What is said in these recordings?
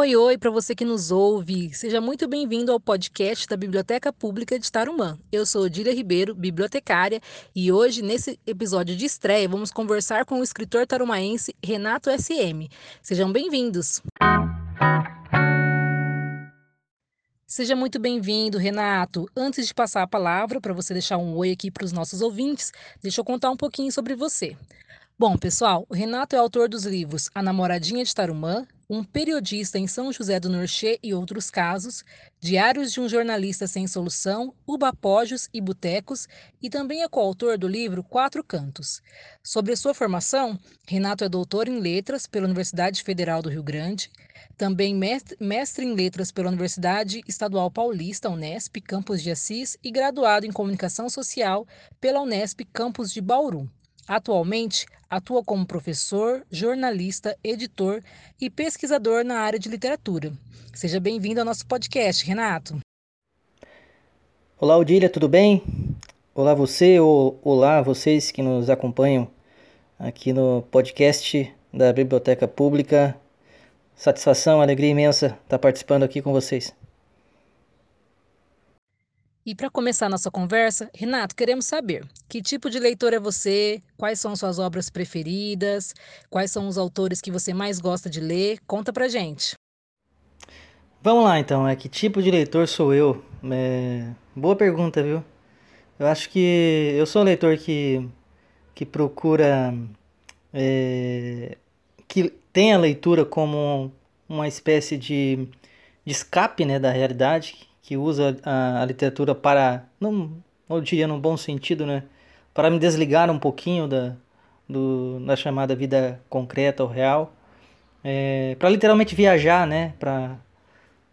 Oi, oi, para você que nos ouve. Seja muito bem-vindo ao podcast da Biblioteca Pública de Tarumã. Eu sou Odília Ribeiro, bibliotecária, e hoje, nesse episódio de estreia, vamos conversar com o escritor tarumaense Renato SM. Sejam bem-vindos. Seja muito bem-vindo, Renato. Antes de passar a palavra para você deixar um oi aqui para os nossos ouvintes, deixa eu contar um pouquinho sobre você. Bom, pessoal, o Renato é autor dos livros A Namoradinha de Tarumã, um periodista em São José do Norchê e outros casos, Diários de um Jornalista Sem Solução, Ubapógios e Botecos, e também é coautor do livro Quatro Cantos. Sobre sua formação, Renato é doutor em Letras pela Universidade Federal do Rio Grande, também mestre em Letras pela Universidade Estadual Paulista, Unesp, Campus de Assis, e graduado em Comunicação Social pela Unesp, Campus de Bauru. Atualmente, atua como professor, jornalista, editor e pesquisador na área de literatura. Seja bem-vindo ao nosso podcast, Renato. Olá, Odília, tudo bem? Olá você, ou olá vocês que nos acompanham aqui no podcast da Biblioteca Pública. Satisfação, alegria imensa estar participando aqui com vocês. E para começar nossa conversa, Renato, queremos saber que tipo de leitor é você, quais são suas obras preferidas, quais são os autores que você mais gosta de ler. Conta pra gente. Vamos lá então, é que tipo de leitor sou eu? É... Boa pergunta, viu? Eu acho que eu sou um leitor que, que procura é... que tem a leitura como uma espécie de, de escape né, da realidade, que usa a, a literatura para, não, diria num bom sentido, né? Para me desligar um pouquinho da, do, da chamada vida concreta ou real. É, para literalmente viajar, né? Para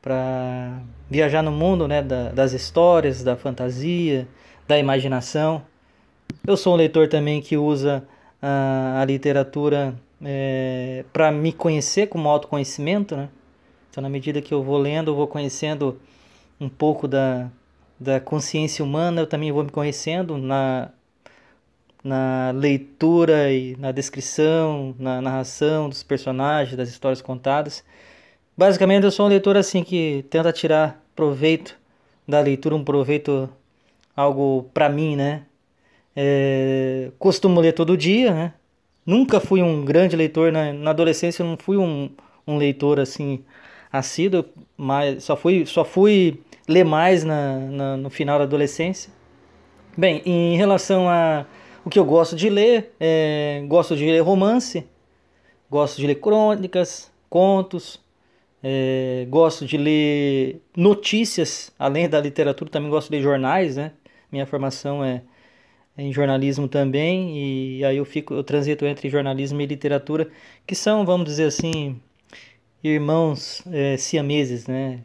para viajar no mundo né, da, das histórias, da fantasia, da imaginação. Eu sou um leitor também que usa a, a literatura é, para me conhecer como autoconhecimento. Né? Então, na medida que eu vou lendo, eu vou conhecendo um pouco da, da consciência humana, eu também vou me conhecendo na, na leitura e na descrição, na narração dos personagens, das histórias contadas. Basicamente, eu sou um leitor assim que tenta tirar proveito da leitura, um proveito algo para mim, né? É, costumo ler todo dia, né? Nunca fui um grande leitor né? na adolescência, eu não fui um, um leitor assim assíduo, mas só fui, só fui ler mais na, na, no final da adolescência. Bem, em relação a o que eu gosto de ler, é, gosto de ler romance, gosto de ler crônicas, contos, é, gosto de ler notícias, além da literatura, também gosto de ler jornais, né? Minha formação é, é em jornalismo também, e aí eu fico, eu transito entre jornalismo e literatura, que são, vamos dizer assim, irmãos é, siameses, né?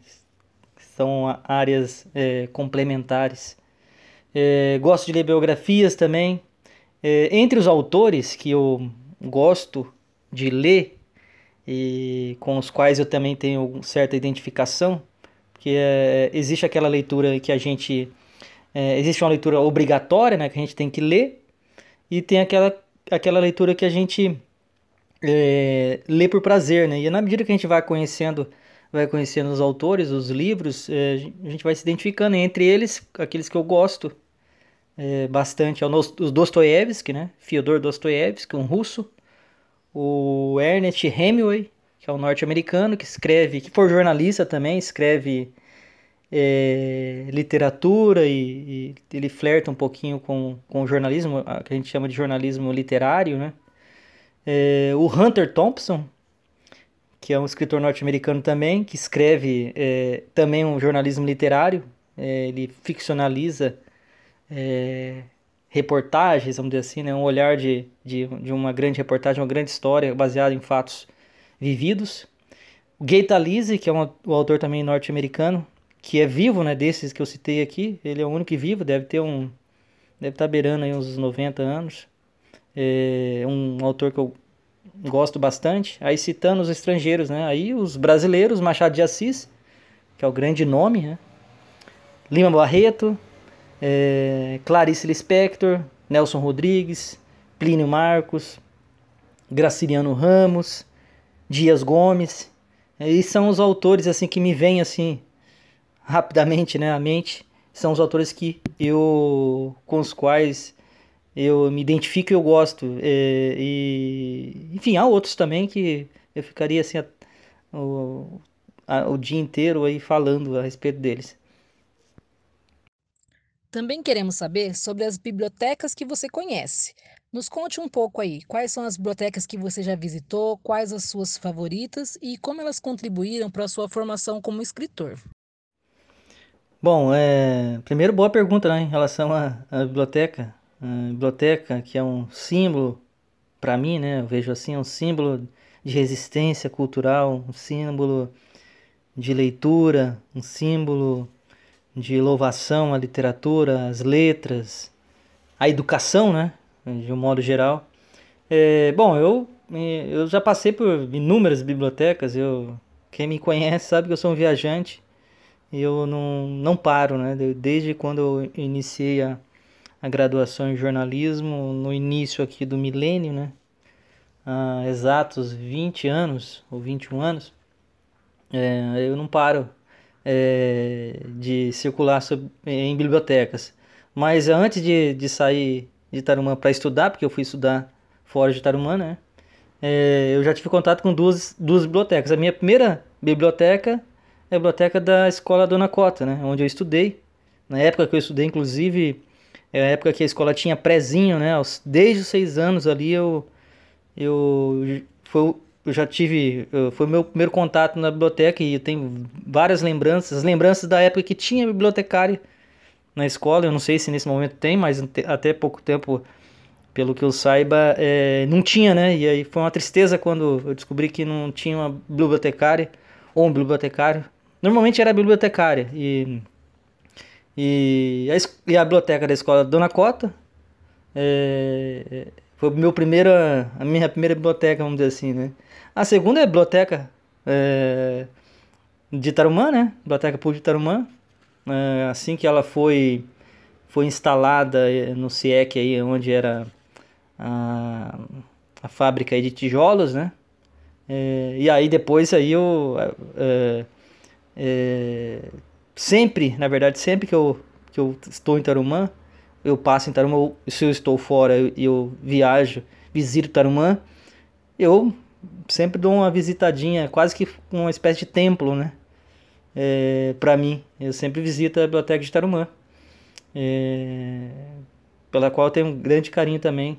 São áreas é, complementares. É, gosto de ler biografias também. É, entre os autores que eu gosto de ler e com os quais eu também tenho certa identificação, que é, existe aquela leitura que a gente é, existe uma leitura obrigatória, né, que a gente tem que ler, e tem aquela aquela leitura que a gente é, ler por prazer, né? E na medida que a gente vai conhecendo, vai conhecendo os autores, os livros, é, a gente vai se identificando. entre eles, aqueles que eu gosto é, bastante, é o Dostoiévski, né? Fyodor Dostoiévski, um russo. O Ernest Hemingway, que é um norte-americano, que escreve, que for jornalista também, escreve é, literatura e, e, ele flerta um pouquinho com, com o jornalismo, que a gente chama de jornalismo literário, né? É, o Hunter Thompson, que é um escritor norte-americano também, que escreve é, também um jornalismo literário, é, ele ficcionaliza é, reportagens, vamos dizer assim, né, um olhar de, de, de uma grande reportagem, uma grande história baseada em fatos vividos. O Gay Talese, que é um, autor também norte-americano, que é vivo, né, desses que eu citei aqui, ele é o único vivo, deve ter um deve estar beirando aí uns 90 anos é um autor que eu gosto bastante. Aí citando os estrangeiros, né? Aí os brasileiros, Machado de Assis, que é o grande nome, né? Lima Barreto, é, Clarice Lispector, Nelson Rodrigues, Plínio Marcos, Graciliano Ramos, Dias Gomes, E são os autores assim que me vêm assim rapidamente, né, à mente. São os autores que eu com os quais eu me identifico e eu gosto. É, e, enfim, há outros também que eu ficaria assim a, o, a, o dia inteiro aí falando a respeito deles. Também queremos saber sobre as bibliotecas que você conhece. Nos conte um pouco aí, quais são as bibliotecas que você já visitou, quais as suas favoritas e como elas contribuíram para a sua formação como escritor. Bom, é... primeiro boa pergunta né, em relação à, à biblioteca. A biblioteca, que é um símbolo para mim, né? Eu vejo assim, é um símbolo de resistência cultural, um símbolo de leitura, um símbolo de louvação à literatura, às letras, à educação, né? De um modo geral. É, bom, eu, eu já passei por inúmeras bibliotecas. Eu, quem me conhece sabe que eu sou um viajante. E eu não, não paro, né? Desde quando eu iniciei a, a graduação em jornalismo, no início aqui do milênio, né? Há exatos 20 anos, ou 21 anos, é, eu não paro é, de circular sobre, em bibliotecas. Mas antes de, de sair de Tarumã para estudar, porque eu fui estudar fora de Tarumã, né? É, eu já tive contato com duas, duas bibliotecas. A minha primeira biblioteca é a biblioteca da Escola Dona Cota, né? Onde eu estudei. Na época que eu estudei, inclusive, é a época que a escola tinha prezinho, né? Desde os seis anos ali eu, eu, foi, eu já tive, foi meu primeiro contato na biblioteca e eu tenho várias lembranças, lembranças da época que tinha bibliotecária na escola, eu não sei se nesse momento tem, mas até pouco tempo, pelo que eu saiba, é, não tinha, né? E aí foi uma tristeza quando eu descobri que não tinha uma bibliotecária ou um bibliotecário. Normalmente era bibliotecária e, e, a, e a biblioteca da escola Dona Cota é, foi meu primeira, a minha primeira biblioteca, vamos dizer assim, né? A segunda é a biblioteca é, de Tarumã, né? Biblioteca Pública de Tarumã. É, assim que ela foi, foi instalada é, no CIEC, aí, onde era a, a fábrica aí de tijolos, né? É, e aí depois aí eu... É, é, sempre, na verdade, sempre que eu, que eu estou em Tarumã, eu passo em Tarumã, se eu estou fora e eu, eu viajo, visito Tarumã, eu sempre dou uma visitadinha, quase que uma espécie de templo, né? É, para mim, eu sempre visito a biblioteca de Tarumã, é, pela qual eu tenho um grande carinho também.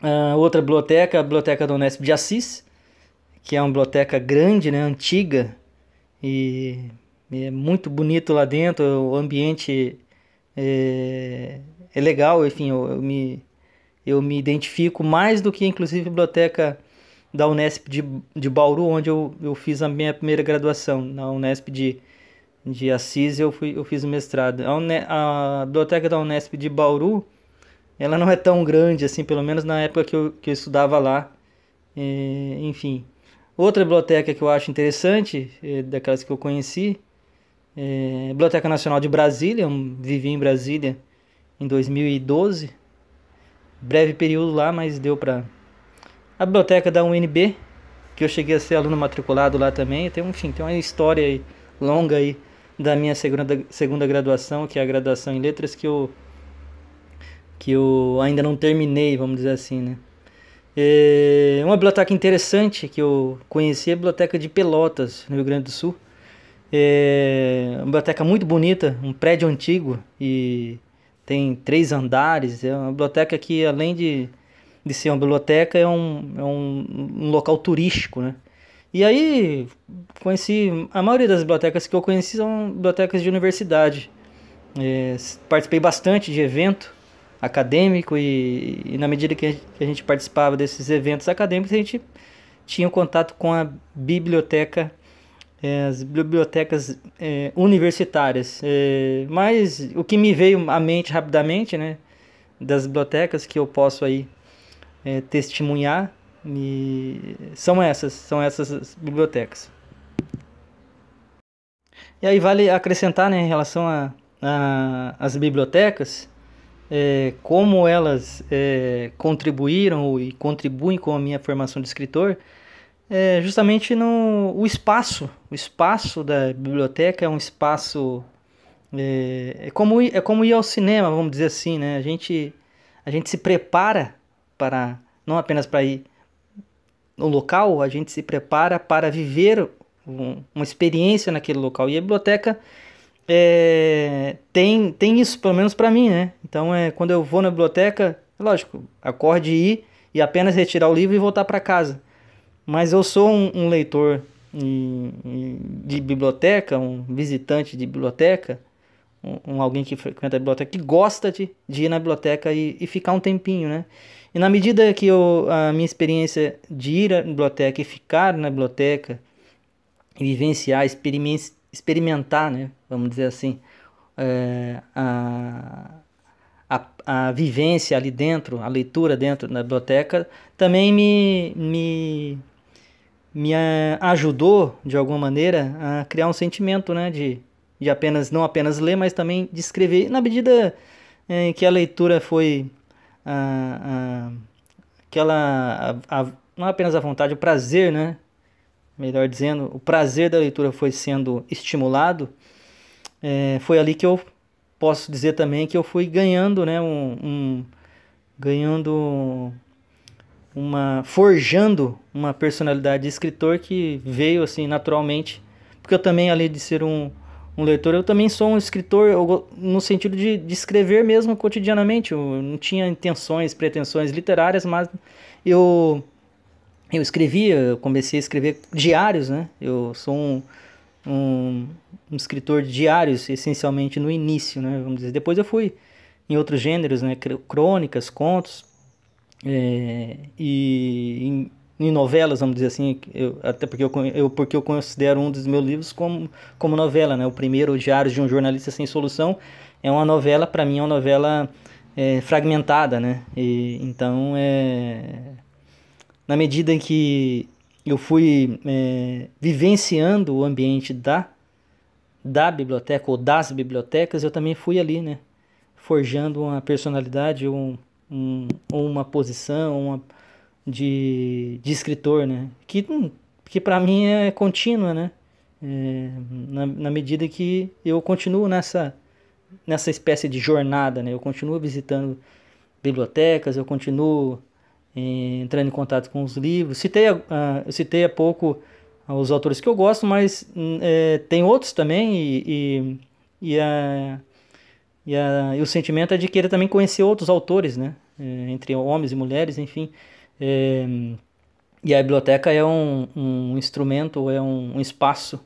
A outra biblioteca, a biblioteca da Unesp de Assis, que é uma biblioteca grande, né, antiga e é muito bonito lá dentro, o ambiente é, é legal, enfim, eu, eu, me eu me identifico mais do que inclusive a biblioteca da Unesp de, de Bauru, onde eu, eu fiz a minha primeira graduação. Na Unesp de, de Assis eu, fui, eu fiz o mestrado. A, Une, a biblioteca da Unesp de Bauru, ela não é tão grande assim, pelo menos na época que eu, que eu estudava lá. É, enfim. Outra biblioteca que eu acho interessante, é, daquelas que eu conheci, é Biblioteca Nacional de Brasília. Eu vivi em Brasília em 2012. Breve período lá, mas deu para a biblioteca da UNB, que eu cheguei a ser aluno matriculado lá também. Tem, enfim, tem uma história aí, longa aí da minha segunda, segunda graduação, que é a graduação em letras, que eu, que eu ainda não terminei, vamos dizer assim, né? É uma biblioteca interessante que eu conheci é a Biblioteca de Pelotas, no Rio Grande do Sul. É uma biblioteca muito bonita, um prédio antigo e tem três andares. É uma biblioteca que, além de de ser uma biblioteca, é um, é um, um local turístico, né? E aí conheci, a maioria das bibliotecas que eu conheci são bibliotecas de universidade. É, participei bastante de evento acadêmico e, e na medida que a, gente, que a, gente, participava desses eventos acadêmicos, a gente tinha contato com a biblioteca, é, as bibliotecas é, universitárias. É, mas o que me veio à mente rapidamente, né, das bibliotecas que eu posso aí é, testemunhar e são essas, são essas bibliotecas. E aí vale acrescentar né, em relação às bibliotecas, é, como elas é, contribuíram e contribuem com a minha formação de escritor. É justamente no o espaço. O espaço da biblioteca é um espaço é, é, como é como ir ao cinema, vamos dizer assim, né? A gente a gente se prepara para não apenas para ir no local, a gente se prepara para viver um, uma experiência naquele local. E a biblioteca é, tem, tem isso, pelo menos para mim, né? Então, é, quando eu vou na biblioteca, lógico, acorde ir e apenas retirar o livro e voltar para casa. Mas eu sou um, um leitor de biblioteca, um visitante de biblioteca, um, um, alguém que frequenta a biblioteca, que gosta de, de ir na biblioteca e, e ficar um tempinho, né? E na medida que eu, a minha experiência de ir à biblioteca e ficar na biblioteca, e vivenciar, experimentar, né, vamos dizer assim, é, a, a, a vivência ali dentro, a leitura dentro da biblioteca, também me, me, me ajudou, de alguma maneira, a criar um sentimento né, de, de apenas, não apenas ler, mas também de escrever, na medida em é, que a leitura foi a, a, aquela, a, não apenas a vontade, o prazer, né, melhor dizendo, o prazer da leitura foi sendo estimulado, é, foi ali que eu posso dizer também que eu fui ganhando, né, um, um ganhando uma forjando uma personalidade de escritor que veio assim naturalmente, porque eu também além de ser um, um leitor, eu também sou um escritor eu, no sentido de, de escrever mesmo cotidianamente. Eu não tinha intenções, pretensões literárias, mas eu eu escrevia, eu comecei a escrever diários, né? Eu sou um, um, um, escritor de diários, essencialmente no início, né? Vamos dizer. Depois eu fui em outros gêneros, né? Crônicas, contos é, e em, em, novelas, vamos dizer assim. Eu, até porque eu, eu, porque eu considero um dos meus livros como, como novela, né? O primeiro, Diários de um Jornalista Sem Solução, é uma novela, para mim é uma novela é, fragmentada, né? E, então é na medida em que eu fui é, vivenciando o ambiente da, da biblioteca ou das bibliotecas, eu também fui ali, né? Forjando uma personalidade um, um, uma posição uma, de, de escritor, né? Que, que para mim é contínua, né? É, na, na medida que eu continuo nessa, nessa espécie de jornada, né? Eu continuo visitando bibliotecas, eu continuo entrando em contato com os livros. Citei, uh, eu citei há pouco os autores que eu gosto, mas hum, é, tem outros também e, e, e, e, a, e, o sentimento é de querer também conhecer outros autores, né? É, entre homens e mulheres, enfim. É, e a biblioteca é um, um instrumento, é um, um espaço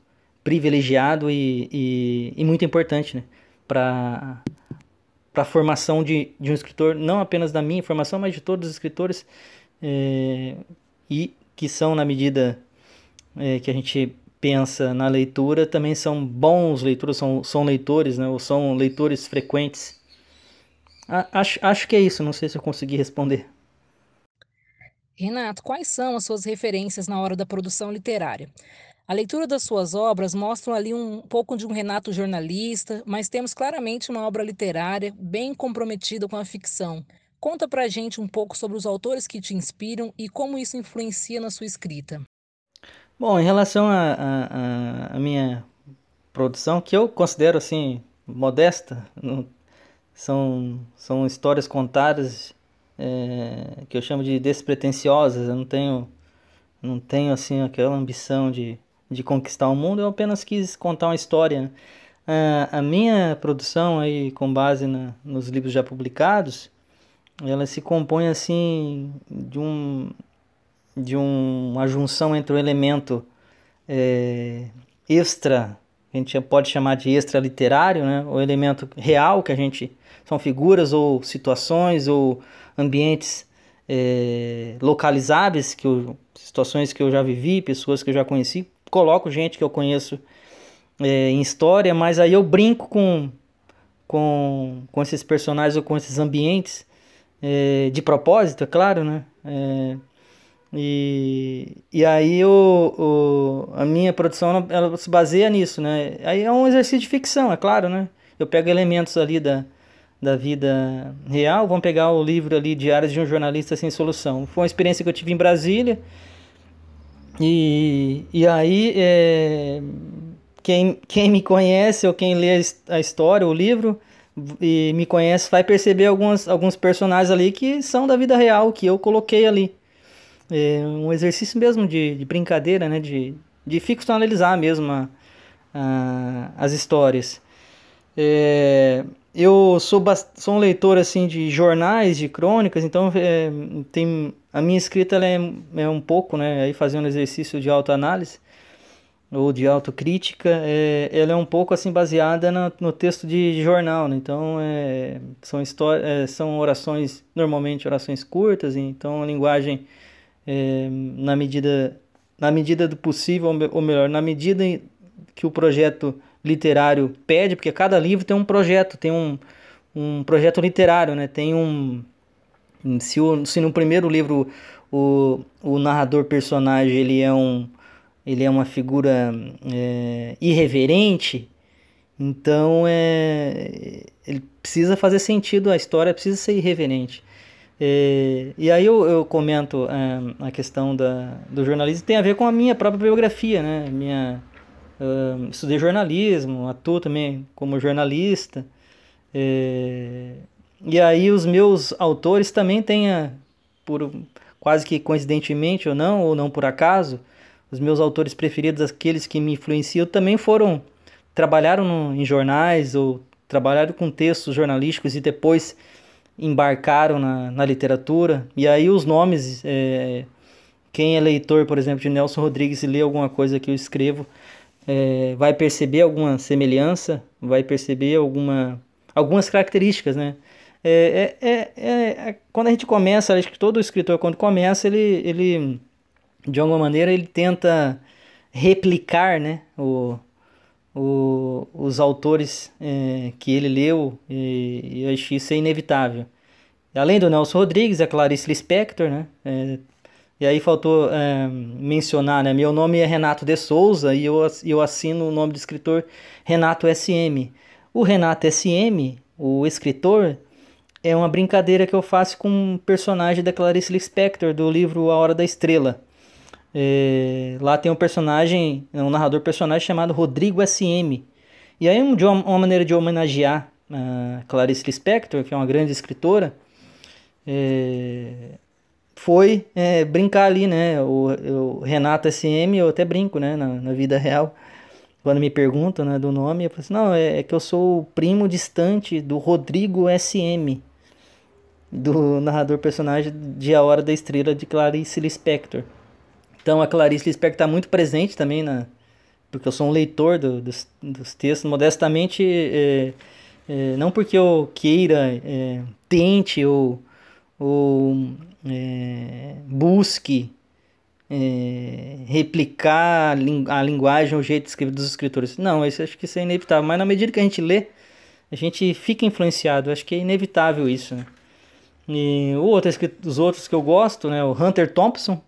privilegiado e, e, e muito importante né? para a formação de, de um escritor, não apenas da minha formação, mas de todos os escritores, é, e que são, na medida é, que a gente pensa na leitura, também são bons leitores, são, são leitores, né, ou são leitores frequentes. acho, acho que é isso, não sei se eu consegui responder. Renato, quais são as suas referências na hora da produção literária? A leitura das suas obras mostra ali um pouco de um Renato jornalista, mas temos claramente uma obra literária bem comprometida com a ficção. Conta pra gente um pouco sobre os autores que te inspiram e como isso influencia na sua escrita. Bom, em relação à minha produção, que eu considero assim modesta, não, são, são histórias contadas é, que eu chamo de despretensiosas. Eu não tenho, não tenho assim aquela ambição de de conquistar o mundo, eu apenas quis contar uma história. Uh, a minha produção aí, com base na, nos livros já publicados, ela se compõe assim de um de um, uma junção entre o elemento é, extra, a gente pode chamar de extra literário, né? o elemento real que a gente são figuras ou situações ou ambientes é, localizáveis que eu, situações que eu já vivi, pessoas que eu já conheci, coloco gente que eu conheço é, em história, mas aí eu brinco com, com, com esses personagens ou com esses ambientes é, de propósito, é claro, né? E, e aí o, o, a minha produção ela, se baseia nisso, né? Aí é um exercício de ficção, é claro, né? Eu pego elementos ali da, da vida real, vamos pegar o livro ali Diários de um Jornalista Sem Solução. Foi uma experiência que eu tive em Brasília, E, e aí, é, quem, quem me conhece ou quem lê a história, o livro, e me conhece, vai perceber alguns, alguns personagens ali que são da vida real, que eu coloquei ali. É um exercício mesmo de, de brincadeira, né? De, de ficcionalizar mesmo a, a, as histórias. É, eu sou, sou um leitor assim de jornais, de crônicas, então é, tem, a minha escrita é, é um pouco, né, aí fazendo exercício de autoanálise ou de autocrítica, é, ela é um pouco assim baseada no, texto de jornal, né? então é, são, é, são orações, normalmente orações curtas, então a linguagem é, na medida na medida do possível, ou melhor, na medida que o projeto literário pede, porque cada livro tem um projeto, tem um, um projeto literário, né? Tem um. Se, o, se no primeiro livro o, o narrador personagem ele é, um, ele é uma figura é, irreverente, então é, ele precisa fazer sentido, a história precisa ser irreverente. É, e aí eu, eu comento é, a questão da, do jornalismo, tem a ver com a minha própria biografia, né? Minha, Uh, estudei jornalismo, atuo também como jornalista. É, e aí os meus autores também têm, a, por quase que coincidentemente ou não, ou não por acaso, os meus autores preferidos, aqueles que me influenciam, também foram trabalharam no, em jornais ou trabalharam com textos jornalísticos e depois embarcaram na, na literatura. E aí os nomes, é, quem é leitor, por exemplo, de Nelson Rodrigues e lê alguma coisa que eu escrevo, é, vai perceber alguma semelhança, vai perceber alguma, algumas características, né? É, é, é, é, quando a gente começa, acho que todo escritor quando começa, ele, ele de alguma maneira ele tenta replicar, né, o, o, os autores é, que ele leu e, e acho isso é inevitável. Além do Nelson Rodrigues, a Clarice Lispector, né, é, e aí faltou é, mencionar, né? Meu nome é Renato de Souza e eu, eu assino o nome do escritor Renato SM. O Renato SM, o escritor, é uma brincadeira que eu faço com um personagem da Clarice Lispector do livro A Hora da Estrela. É, lá tem um personagem, um narrador personagem chamado Rodrigo SM. E aí uma, uma maneira de homenagear a Clarice Lispector, que é uma grande escritora, é, foi é, brincar ali, né? O, o, Renato SM, eu até brinco, né? Na, na, vida real, quando me perguntam né, do nome, eu falo assim, não, é, é, que eu sou o primo distante do Rodrigo SM, do narrador personagem de A Hora da Estrela de Clarice Lispector. Então a Clarice Lispector está muito presente também, na, porque eu sou um leitor do, dos, dos textos, modestamente, é, é, não porque eu queira, é, tente ou, ou é, busque é, replicar a linguagem, o jeito de dos escritores. Não, isso acho que isso é inevitável. Mas na medida que a gente lê, a gente fica influenciado. Acho que é inevitável isso. Né? E o outro, os outros que eu gosto, né, o Hunter Thompson,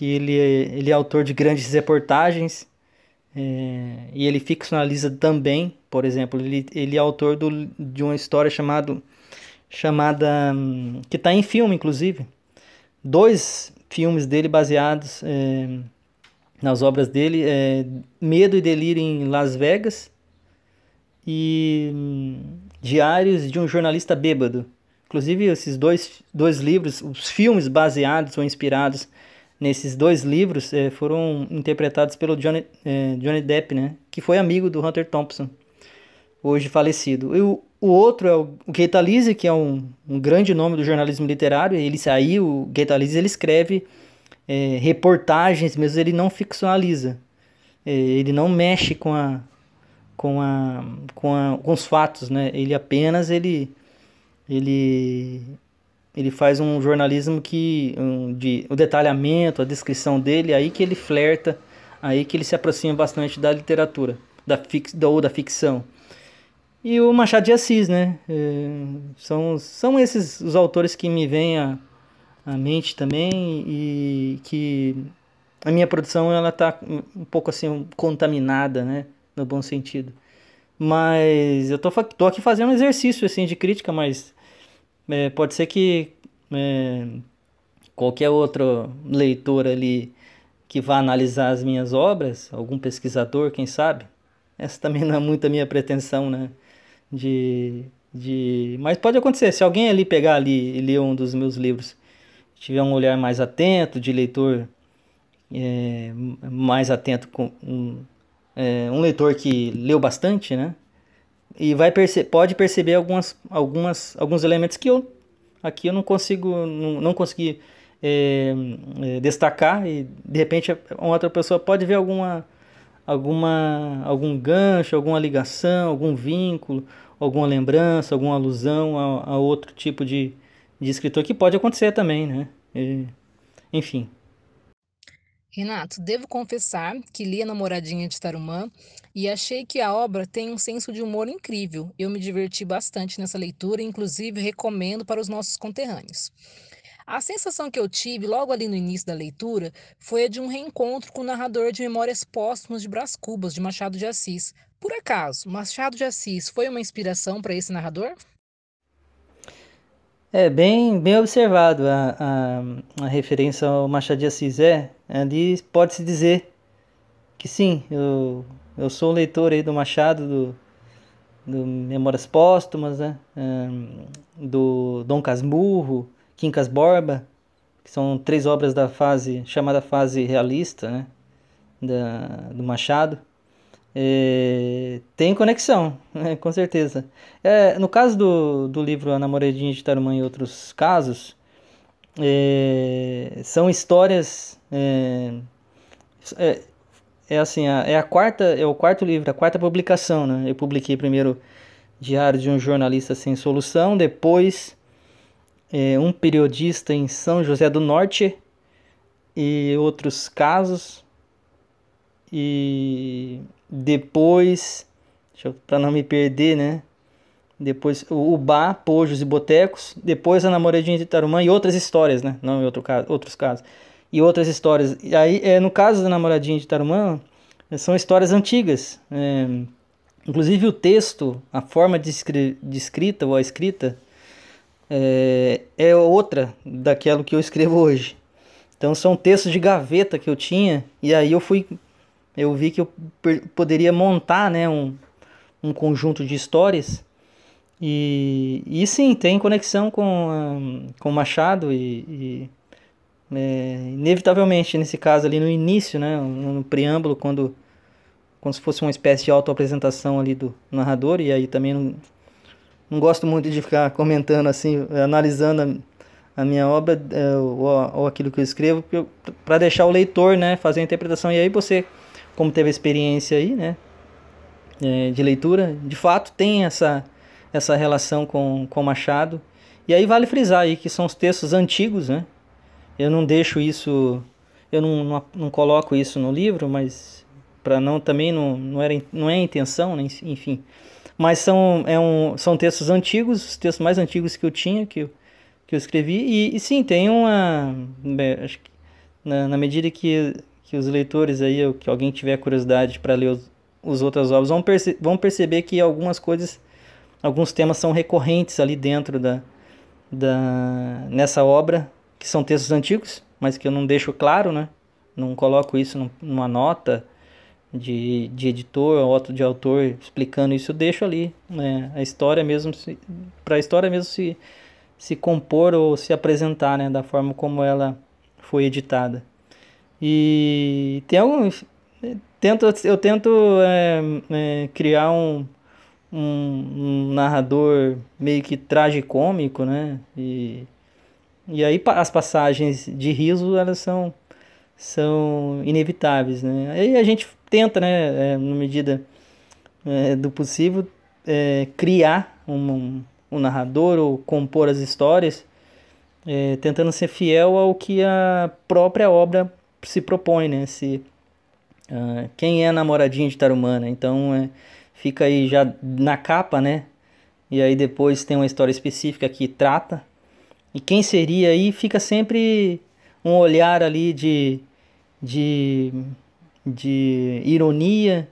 que ele, é, ele é autor de grandes reportagens é, e ele ficcionaliza também, por exemplo, ele, ele é autor do, de uma história chamada chamada que está em filme, inclusive, dois filmes dele baseados é, nas obras dele, é, Medo e Delírio em Las Vegas e hum, Diários de um Jornalista Bêbado. Inclusive, esses dois, dois livros, os filmes baseados ou inspirados nesses dois livros é, foram interpretados pelo Johnny, é, Johnny Depp, né? Que foi amigo do Hunter Thompson, hoje falecido. E o, o outro é o Keita Lise, que é um, um grande nome do jornalismo literário. Ele saiu, o Keita Lise, ele escreve é, reportagens, mas ele não ficcionaliza. Ele não mexe com a, com a, com a, com os fatos, né? Ele apenas ele ele ele faz um jornalismo que um, de o detalhamento, a descrição dele, aí que ele flerta, aí que ele se aproxima bastante da literatura, da fix, ou da ficção. E o Machado de Assis, né? É, são, são esses os autores que me vêm à, à mente também e que a minha produção ela tá um pouco assim contaminada, né? No bom sentido. Mas eu tô, tô aqui fazendo um exercício assim de crítica, mas é, pode ser que é, qualquer outro leitor ali que vá analisar as minhas obras, algum pesquisador, quem sabe. Essa também não é muito a minha pretensão, né? De, de... Mas pode acontecer, se alguém ali pegar ali e ler um dos meus livros, tiver um olhar mais atento, de leitor é, mais atento, com um, é, um leitor que leu bastante, né? E vai perce pode perceber algumas, algumas, alguns elementos que eu aqui eu não consigo, não, não consegui é, é, destacar e de repente uma outra pessoa pode ver alguma, alguma, algum gancho, alguma ligação, algum vínculo, alguma lembrança, alguma alusão a, a outro tipo de, de escritor que pode acontecer também, né? E, enfim. Renato, devo confessar que li a Namoradinha de Tarumã e achei que a obra tem um senso de humor incrível. Eu me diverti bastante nessa leitura, inclusive recomendo para os nossos conterrâneos. A sensação que eu tive logo ali no início da leitura foi a de um reencontro com o narrador de Memórias Póstumas de Brás Cubas, de Machado de Assis. Por acaso, Machado de Assis foi uma inspiração para esse narrador? É bem, bem observado a, a, a referência ao Machado de Assis. É, ali pode-se dizer que sim, eu, eu sou leitor aí do Machado, do, do Memórias Póstumas, né? do Dom Casmurro, Quincas Borba, que são três obras da fase chamada fase realista, né, da, do Machado. É, tem conexão, né, com certeza. É, no caso do, do livro A Namoradinha de Tarumã e outros casos, é, são histórias. É, é, é assim, é a quarta, é o quarto livro, a quarta publicação, né? Eu publiquei primeiro Diário de um Jornalista Sem Solução, depois é, um periodista em São José do Norte e outros casos. E depois, para não me perder, né? Depois o Bar, Pojos e Botecos. Depois a Namoradinha de Tarumã e outras histórias, né? Não em outro caso, outros casos. E outras histórias. E aí, é, no caso da Namoradinha de Tarumã, são histórias antigas. É, inclusive o texto, a forma de, de escrita ou a escrita é, é outra daquela que eu escrevo hoje. Então são textos de gaveta que eu tinha e aí eu fui, eu vi que eu poderia montar, né, um, um conjunto de histórias e, e sim tem conexão com com Machado e, e é, inevitavelmente nesse caso ali no início, né, no preâmbulo quando como se fosse uma espécie de autoapresentação ali do narrador e aí também não não gosto muito de ficar comentando assim, analisando a, a minha obra é, ou, ou, aquilo que eu escrevo, para deixar o leitor, né, fazer a interpretação. E aí você, como teve a experiência aí, né, é, de leitura, de fato tem essa essa relação com com Machado. E aí vale frisar aí que são os textos antigos, né? Eu não deixo isso, eu não, não, não coloco isso no livro, mas para não também não, não era não é intenção, né? enfim mas são, é um, são textos antigos, os textos mais antigos que eu tinha, que eu, que eu escrevi, e, e sim, tem uma. acho que na, na, medida que, que os leitores aí, ou que alguém tiver curiosidade para ler os, os outras obras, vão, perce, vão perceber que algumas coisas, alguns temas são recorrentes ali dentro da, da nessa obra, que são textos antigos, mas que eu não deixo claro, né? Não coloco isso numa nota de, de editor ou de autor explicando isso, eu deixo ali, né? A história mesmo, para a história mesmo se, se compor ou se apresentar, né? Da forma como ela foi editada. E tem algum... Tento, eu tento é, é, criar um, um, um, narrador meio que tragicômico, né? E, e aí as passagens de riso, elas são, são inevitáveis, né? Aí a gente tenta, né, é, na medida é, do possível, é, criar um, um, narrador ou compor as histórias, é, tentando ser fiel ao que a própria obra se propõe, né? Se, uh, quem é a namoradinha de Tarumana? Então, é, fica aí já na capa, né? E aí depois tem uma história específica que trata. E quem seria aí fica sempre um olhar ali de, de de ironia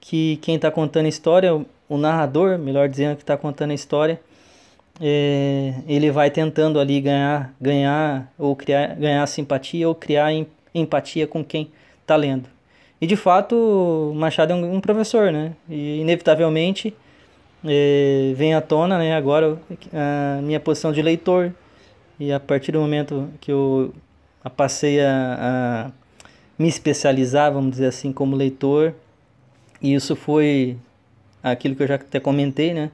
que quem está contando a história, o narrador, melhor dizendo, que está contando a história, é, ele vai tentando ali ganhar, ganhar ou criar, ganhar simpatia ou criar empatia com quem está lendo. E de fato, Machado é um, um professor, né? E inevitavelmente é, vem à tona, né? Agora a minha posição de leitor e a partir do momento que eu passei a, a me especializar, vamos dizer assim, como leitor, e isso foi aquilo que eu já até comentei, né?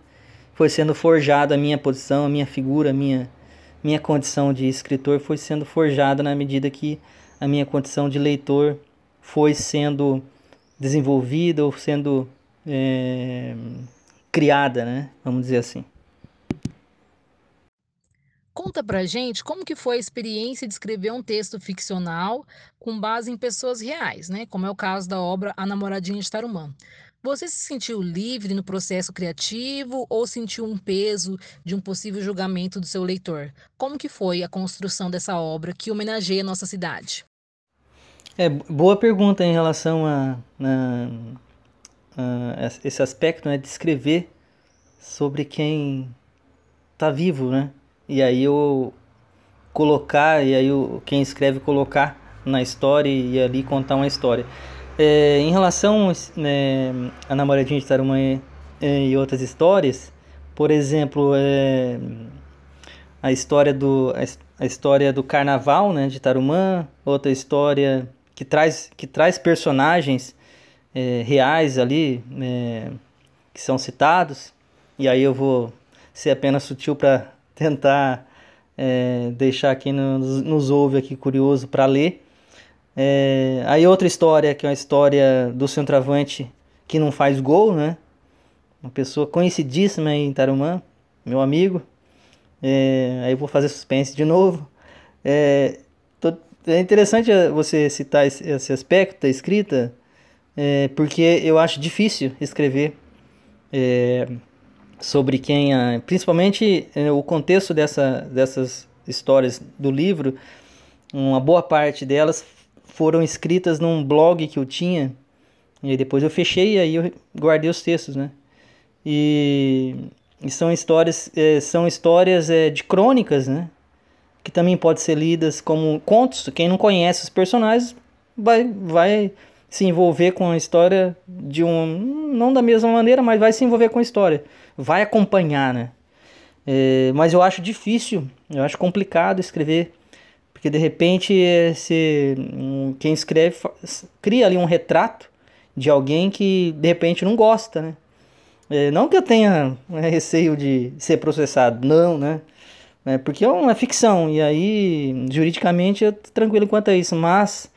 Foi sendo forjada a minha posição, a minha figura, a minha minha condição de escritor foi sendo forjada na medida que a minha condição de leitor foi sendo desenvolvida ou sendo é, criada, né? Vamos dizer assim. Conta pra gente como que foi a experiência de escrever um texto ficcional com base em pessoas reais, né? Como é o caso da obra A Namoradinha de Tarumã. Você se sentiu livre no processo criativo ou sentiu um peso de um possível julgamento do seu leitor? Como que foi a construção dessa obra que homenageia a nossa cidade? É, boa pergunta em relação a, a, a esse aspecto né, de escrever sobre quem está vivo, né? E aí eu colocar, e aí o, quem escreve colocar na história e ali contar uma história. É, em relação né, a Namoradinha de Tarumã e, e outras histórias, por exemplo, é, a história do a, a, história do Carnaval, né, de Tarumã, outra história que traz, que traz personagens é, reais ali, é, que são citados, e aí eu vou ser apenas sutil para tentar é, deixar quem nos, nos ouve aqui curioso para ler. Aí outra história, que é uma história do centroavante que não faz gol, né? Uma pessoa conhecidíssima em Tarumã, meu amigo. Aí eu vou fazer suspense de novo. É, tô, é interessante eh, você citar esse aspecto da escrita, é, porque eu acho difícil escrever é, sobre quem, a, principalmente é, o contexto dessa, dessas histórias do livro, uma boa parte delas foram escritas num blog que eu tinha, e depois eu fechei e aí eu guardei os textos, né? E, e são histórias, são histórias de crônicas, né? Que também pode ser lidas como contos. Quem não conhece os personagens vai, vai se envolver com a história de um. não da mesma maneira, mas vai se envolver com a história. Vai acompanhar, né? É, mas eu acho difícil, eu acho complicado escrever. Porque de repente se, quem escreve cria ali um retrato de alguém que de repente não gosta, né? É, não que eu tenha né, receio de ser processado, não, né? Né? Porque é uma ficção, e aí, juridicamente, eu tô tranquilo quanto a isso, mas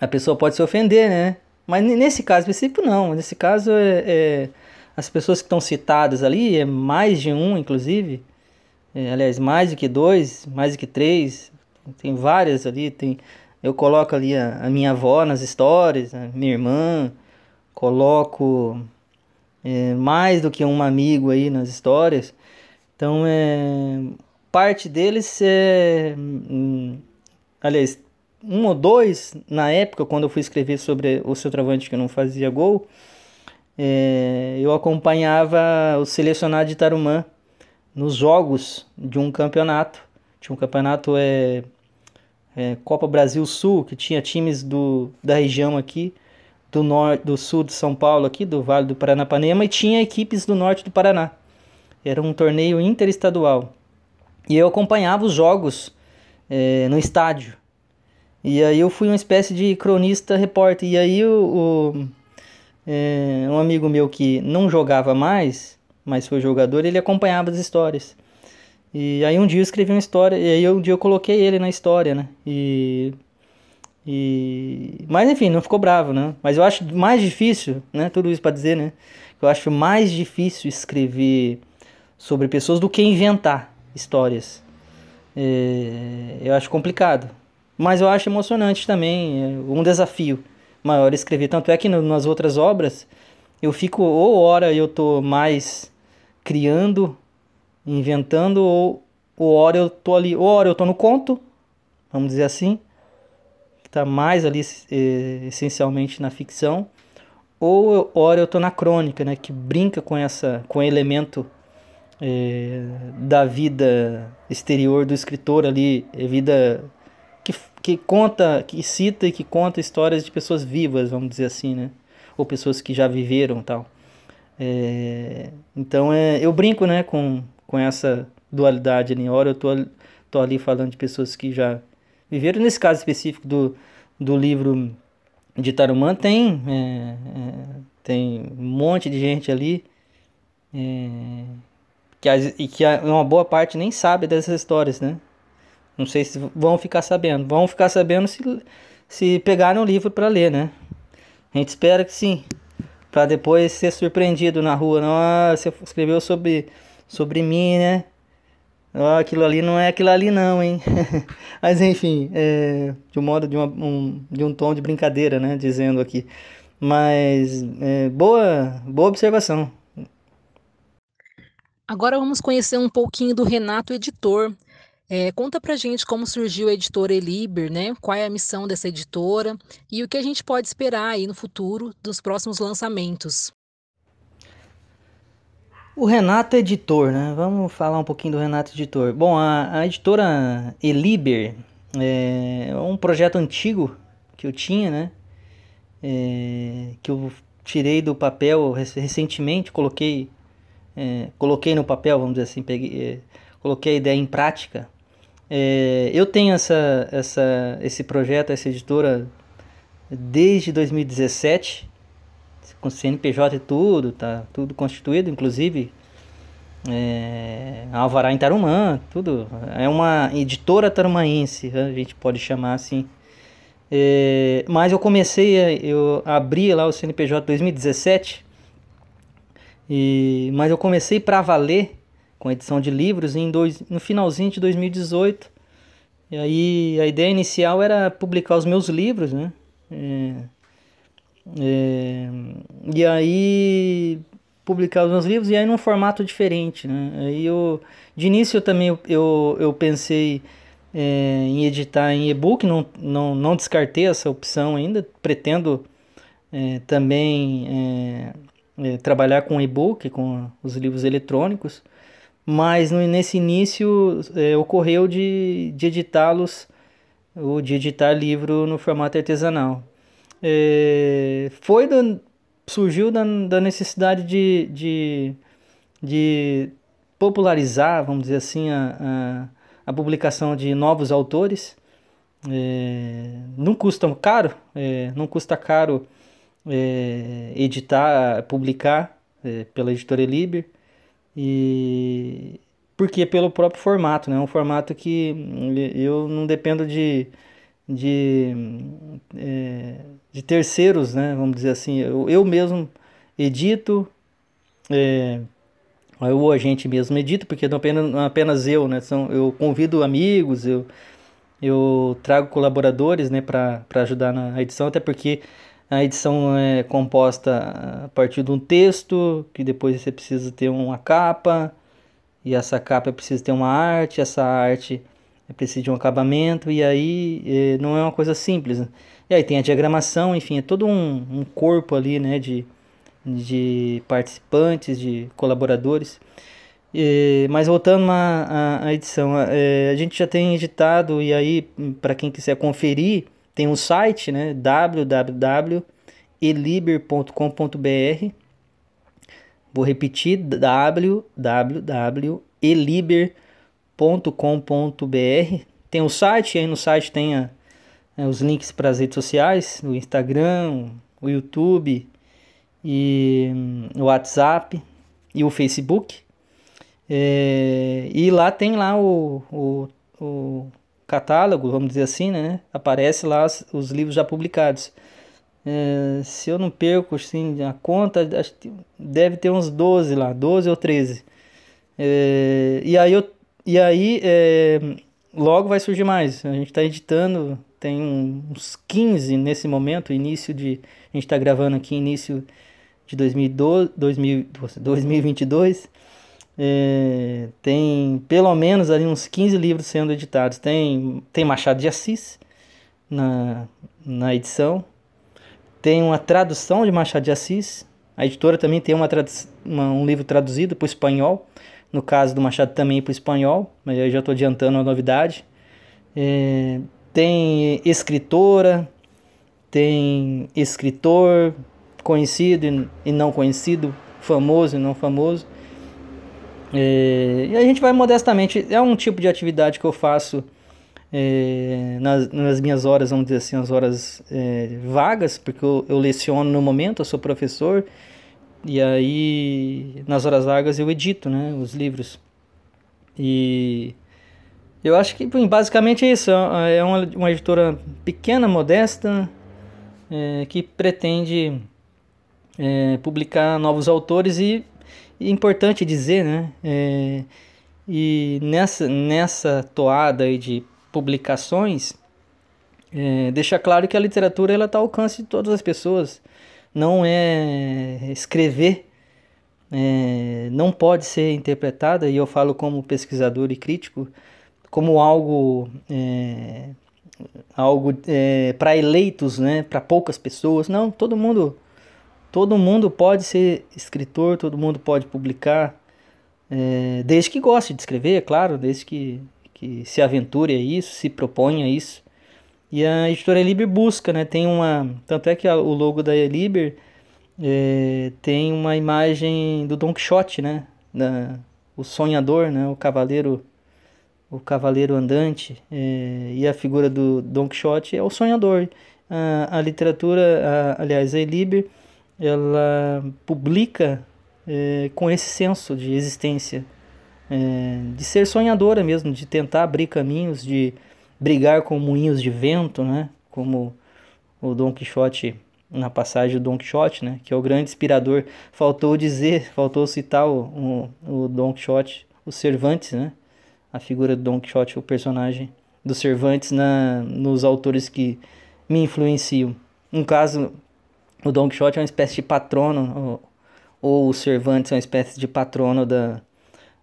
a pessoa pode se ofender, né? Mas nesse caso específico, não. Nesse caso, é, é as pessoas que estão citadas ali, é mais de um, inclusive, é, aliás, mais do que dois, mais do que três, tem várias ali, tem... Eu coloco ali a, a minha avó nas histórias, minha irmã, coloco é, mais do que um amigo aí nas histórias. Então, é, parte deles é. Hum, aliás, um ou dois, na época, quando eu fui escrever sobre o seu travante que não fazia gol, é, eu acompanhava o selecionado de Tarumã nos jogos de um campeonato. Tinha um campeonato é, é, Copa Brasil Sul, que tinha times do, da região aqui, do, norte, do sul de São Paulo, aqui, do Vale do Paranapanema, e tinha equipes do norte do Paraná. Era um torneio interestadual. E eu acompanhava os jogos é, no estádio. E aí eu fui uma espécie de cronista repórter. E aí o, o é, um amigo meu que não jogava mais, mas foi jogador, ele acompanhava as histórias. E aí um dia eu escrevi uma história, e aí um dia eu coloquei ele na história, né? E, e... Mas enfim, não ficou bravo, né? Mas eu acho mais difícil, né? Tudo isso para dizer, né? Eu acho mais difícil escrever sobre pessoas do que inventar histórias. É, eu acho complicado. Mas eu acho emocionante também, é um desafio maior escrever. Tanto é que no, nas outras obras eu fico, ou hora eu tô mais criando, inventando, ou, ou hora eu tô ali, ou hora eu tô no conto, vamos dizer assim, que tá mais ali é, essencialmente na ficção, ou hora eu tô na crônica, né, que brinca com essa com o elemento é, da vida exterior do escritor ali, é vida que, que conta, que cita e que conta histórias de pessoas vivas, vamos dizer assim, né? Ou pessoas que já viveram tal. É, então é, eu brinco, né, com, com essa dualidade ali. Hora eu tô, tô ali falando de pessoas que já viveram. Nesse caso específico do, do livro de Tarumã, tem, é, é, tem um monte de gente ali que, e que uma boa parte nem sabe dessas histórias, né? Não sei se vão ficar sabendo. Vão ficar sabendo se, se pegarem o livro para ler, né? A gente espera que sim. Para depois ser surpreendido na rua. Não, você escreveu sobre, sobre mim, né? Oh, aquilo ali não é aquilo ali não, hein? Mas enfim, é, de um modo de, uma, um, de um tom de brincadeira, né? Dizendo aqui. Mas é, boa, boa observação. Agora vamos conhecer um pouquinho do Renato Editor. É, conta pra gente como surgiu a editora Eliber, né? Qual é a missão dessa editora e o que a gente pode esperar aí no futuro dos próximos lançamentos. O Renato Editor, né? Vamos falar um pouquinho do Renato Editor. Bom, a, a editora Eliber é um projeto antigo que eu tinha, né? É, que eu tirei do papel recentemente, coloquei, é, coloquei no papel, vamos dizer assim, peguei, é, coloquei a ideia em prática é, eu tenho essa, essa, esse projeto, essa editora, desde 2017, com CNPJ e tudo, tá tudo constituído, inclusive é, Alvará em Tarumã, tudo. É uma editora tarumaense, a gente pode chamar assim. É, mas eu comecei, eu abri lá o CNPJ 2017, e, mas eu comecei para valer com edição de livros em dois, no finalzinho de 2018. E aí a ideia inicial era publicar os meus livros, né? É, é, e aí publicar os meus livros e aí num formato diferente, né? Aí eu, de início eu também eu, eu, pensei é, em editar em e-book, não, não, não descartei essa opção ainda, pretendo é, também é, trabalhar com e-book, com os livros eletrônicos, mas no, nesse início é, ocorreu de, de editá-los, ou de editar livro no formato artesanal. É, foi da, surgiu da, da necessidade de, de, de popularizar, vamos dizer assim, a, a, a publicação de novos autores. É, não custa caro, é, não custa caro é, editar, publicar é, pela editora Liber. E porque pelo próprio formato, né? Um formato que eu não dependo de de, é, de terceiros, né? Vamos dizer assim, eu, eu mesmo edito, é, eu, a gente mesmo edito, porque não apenas, não apenas eu, né? São, eu convido amigos, eu, eu trago colaboradores, né? Para ajudar na edição, até porque a edição é composta a partir de um texto, que depois você precisa ter uma capa, e essa capa precisa ter uma arte, essa arte precisa de um acabamento, e aí é, não é uma coisa simples. Né? E aí tem a diagramação, enfim, é todo um, um corpo ali, né, de, de participantes, de colaboradores. E, mas voltando à, à edição, é, a gente já tem editado, e aí, para quem quiser conferir, tem um site, né, www.eliber.com.br. Vou repetir www.eliber.com.br. Tem o site, aí no site tem a, é, os links para as redes sociais, o Instagram, o YouTube e hum, o WhatsApp e o Facebook. É, e lá tem lá o, o, o catálogo, vamos dizer assim, né? Aparece lá os, os livros já publicados. É, se eu não perco assim, a conta, deve ter uns 12 lá, 12 ou 13. É, e aí, eu, e aí é, logo vai surgir mais. A gente está editando, tem uns 15 nesse momento, início de. A gente está gravando aqui início de 2012, 2000, 2022. É, tem pelo menos ali uns 15 livros sendo editados. Tem, tem Machado de Assis na, na edição. Tem uma tradução de Machado de Assis. A editora também tem uma, uma um livro traduzido para o espanhol. No caso do Machado também para o espanhol, mas eu já estou adiantando a novidade. É, tem escritora, tem escritor conhecido e não conhecido, famoso e não famoso. É, e a gente vai modestamente, é um tipo de atividade que eu faço é, nas, nas, minhas horas, vamos dizer assim, as horas é, vagas, porque eu, eu, leciono no momento, eu sou professor, e aí nas horas vagas eu edito né, os livros. E eu acho que basicamente é isso, é uma, uma editora pequena, modesta, é, que pretende é, publicar novos autores e, e, importante dizer, né? É, e nessa, nessa toada aí de publicações, é, deixa claro que a literatura ela está ao alcance de todas as pessoas. Não é escrever, é, não pode ser interpretada, e eu falo como pesquisador e crítico, como algo é, algo é, para eleitos, né, para poucas pessoas. Não, todo mundo, todo mundo pode ser escritor, todo mundo pode publicar, é, desde que goste de escrever, é claro, desde que, que se aventure a isso, se proponha a isso. E a editora Liber busca, né, tem uma, tanto é que a, o logo da Liber é, tem uma imagem do Don Quixote, né, da, o sonhador, né, o cavaleiro o cavaleiro andante é, e a figura do Don Quixote é o sonhador. A, a literatura, a, aliás, a Eliber, ela publica é, com esse senso de existência, é, de ser sonhadora mesmo, de tentar abrir caminhos, de brigar com moinhos de vento, né? Como o Don Quixote na passagem do Don Quixote, né? Que é o grande inspirador. Faltou dizer, faltou citar o, o, o Don Quixote, o Cervantes, né? a figura do Don Quixote, o personagem do Cervantes na, nos autores que me influenciam. No caso, o Don Quixote é uma espécie de patrono, ou, ou o Cervantes é uma espécie de patrono da,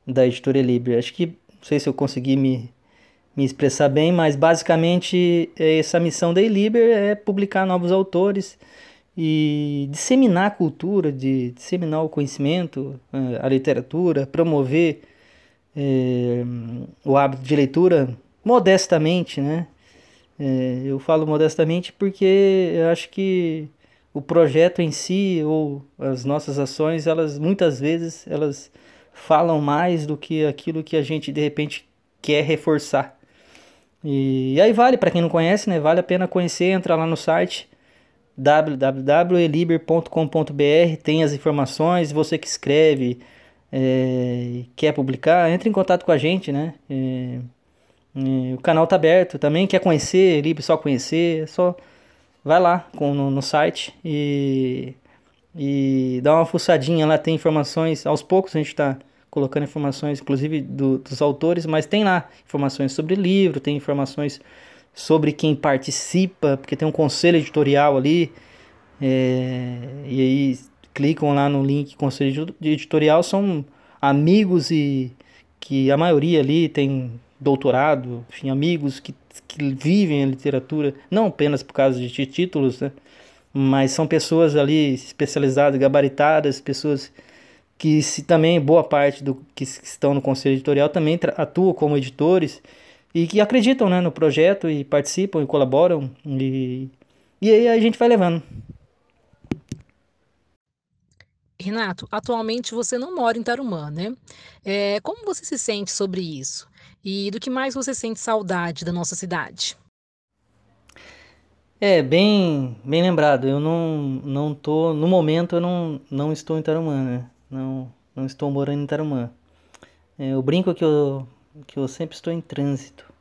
da editora Libre. Acho que, não sei se eu consegui me, me expressar bem, mas basicamente essa missão da Liber é publicar novos autores e disseminar a cultura, de disseminar o conhecimento, eh, a literatura, promover é, o hábito de leitura modestamente, né? É, eu falo modestamente porque eu acho que o projeto em si ou as nossas ações, elas muitas vezes elas falam mais do que aquilo que a gente de repente quer reforçar. E, e aí vale para quem não conhece, né? Vale a pena conhecer, entra lá no site www.eliber.com.br, tem as informações, você que escreve, é, quer publicar, entre em contato com a gente, né? É, é, o canal tá aberto também, quer conhecer, ali só conhecer, é só vai lá com, no, no, site e, e dá uma fuçadinha lá, tem informações, aos poucos a gente está colocando informações, inclusive do, dos autores, mas tem lá informações sobre livro, tem informações sobre quem participa, porque tem um conselho editorial ali, é, e aí clicam lá no link conselho editorial. São amigos e que a maioria ali tem doutorado, enfim, amigos que, que vivem a literatura, não apenas por causa de títulos, né? mas são pessoas ali especializadas, gabaritadas, pessoas que se também boa parte do que estão no conselho editorial também atuam como editores e que acreditam né, no projeto e participam e colaboram e, e aí a gente vai levando. Renato, atualmente você não mora em Tarumã, né? É, como você se sente sobre isso? E do que mais você sente saudade da nossa cidade? É, bem, bem lembrado. Eu não, não tô, no momento eu não, não estou em Tarumã, né? Não, não estou morando em Tarumã. É, eu brinco que eu, que eu sempre estou em trânsito.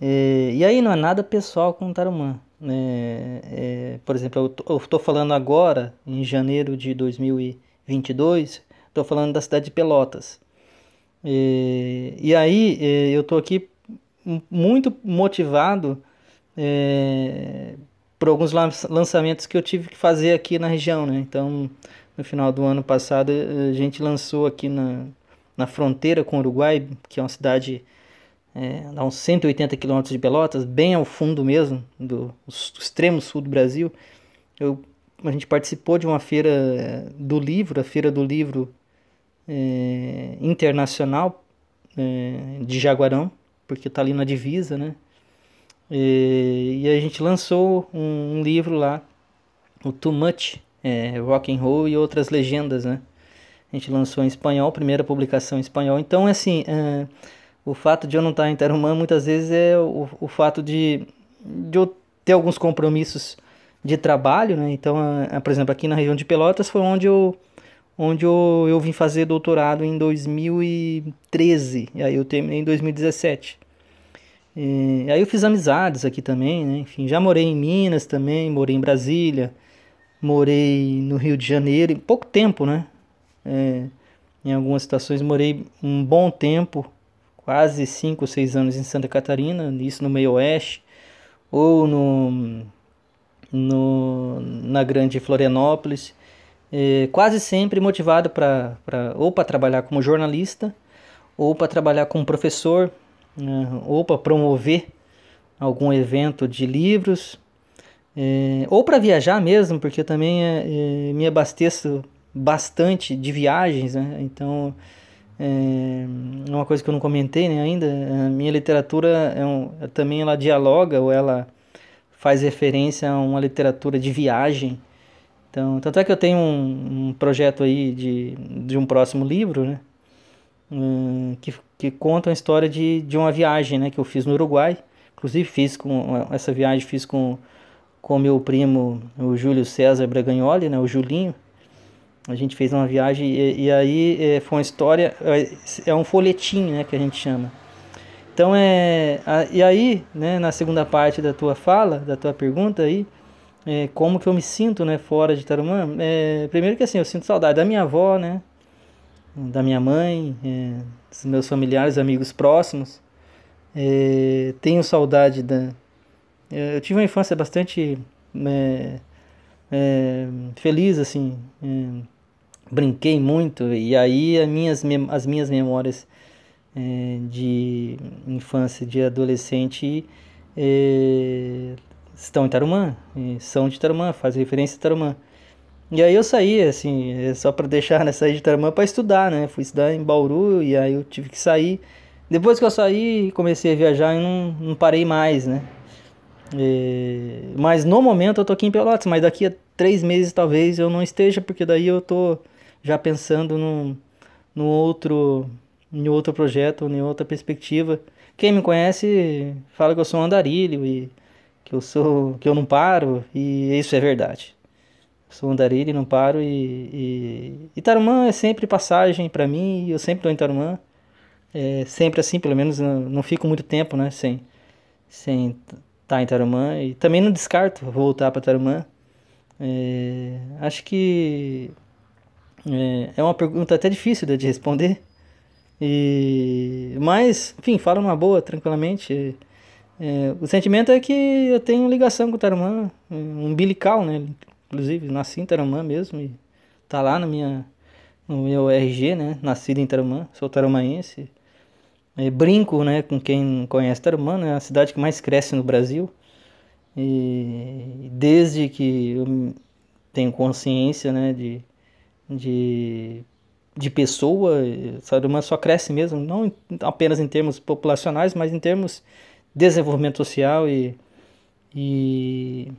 É, e aí não é nada pessoal com Tarumã. É, é, por exemplo, eu estou falando agora, em janeiro de 2022, estou falando da cidade de Pelotas. E, e aí é, eu estou aqui muito motivado é, por alguns lançamentos que eu tive que fazer aqui na região. Né? Então, no final do ano passado, a gente lançou aqui na, na fronteira com o Uruguai, que é uma cidade é, a uns 180 quilômetros de Pelotas, bem ao fundo mesmo, do, do extremo sul do Brasil. Eu, a gente participou de uma feira do livro, a Feira do Livro é, Internacional é, de Jaguarão, porque está ali na divisa, né? E, e a gente lançou um, um, livro lá, o Too Much, é, Rock and Roll e outras legendas, né? A gente lançou em espanhol, primeira publicação em espanhol. Então, assim, é, o fato de eu não estar em Tarumã muitas vezes é o, o fato de, de eu ter alguns compromissos de trabalho, né? Então, é, por exemplo, aqui na região de Pelotas foi onde eu onde eu, eu vim fazer doutorado em 2013, e aí eu terminei em 2017. E aí eu fiz amizades aqui também, né? Enfim, já morei em Minas também, morei em Brasília, morei no Rio de Janeiro, em pouco tempo, né? É, em algumas situações morei um bom tempo, quase 5 ou 6 anos em Santa Catarina, isso no meio oeste, ou no, no, na grande Florianópolis, é, quase sempre motivado para ou para trabalhar como jornalista, ou para trabalhar como professor, né, ou para promover algum evento de livros, é, ou para viajar mesmo, porque eu também é, é, me abasteço bastante de viagens, né? Então, é uma coisa que eu não comentei né, ainda, a minha literatura é um, também ela dialoga ou ela faz referência a uma literatura de viagem. Então, tanto é que eu tenho um, um projeto aí de, de um próximo livro, né? Hum, que, que conta a história de, de uma viagem né, que eu fiz no Uruguai. Inclusive fiz com essa viagem fiz com com meu primo, o Júlio César Bragagnoli, né, o Julinho. A gente fez uma viagem e, e aí é, foi uma história, é, é um folhetim, né, que a gente chama. Então é, a, e aí, né, na segunda parte da tua fala, da tua pergunta aí, é, como que eu me sinto, né, fora de Tarumã? É, primeiro que assim, eu sinto saudade da minha avó, né, da minha mãe, é, dos meus familiares, amigos próximos. É, tenho saudade da. Eu tive uma infância bastante é, é, feliz, assim. É, brinquei muito e aí as minhas, as minhas memórias é, de infância, de adolescente estão em Tarumã, são de Tarumã, faz referência a Tarumã. E aí eu saí, assim, é só para deixar, né, sair de Tarumã para estudar, né? Fui estudar em Bauru e aí eu tive que sair. Depois que eu saí, comecei a viajar e não, não parei mais, né? E... Mas no momento eu tô aqui em Pelotas, mas daqui a três meses talvez eu não esteja, porque daí eu tô já pensando num, num outro, em outro projeto, em outra perspectiva. Quem me conhece fala que eu sou um andarilho e que eu sou que eu não paro e isso é verdade. Sou andarilho, não paro e, e, e Tarumã é sempre passagem para mim, eu sempre estou em Tarumã. É sempre assim, pelo menos não, não fico muito tempo, né, sem sem estar tá em Tarumã e também não descarto voltar para Tarumã. É, acho que é, é, uma pergunta até difícil de responder. E, mas, enfim, falo numa boa, tranquilamente. É, o sentimento é que eu tenho ligação com o Tarumã, umbilical, né? Inclusive, nasci em Tarumã mesmo e tá lá na minha, no meu RG, né? Nascido em Tarumã, sou tarumaense. É, brinco, né, com quem conhece Tarumã, né? É a cidade que mais cresce no Brasil. E desde que eu tenho consciência, né, de, de, de pessoa, Tarumã só cresce mesmo, não apenas em termos populacionais, mas em termos desenvolvimento social e, e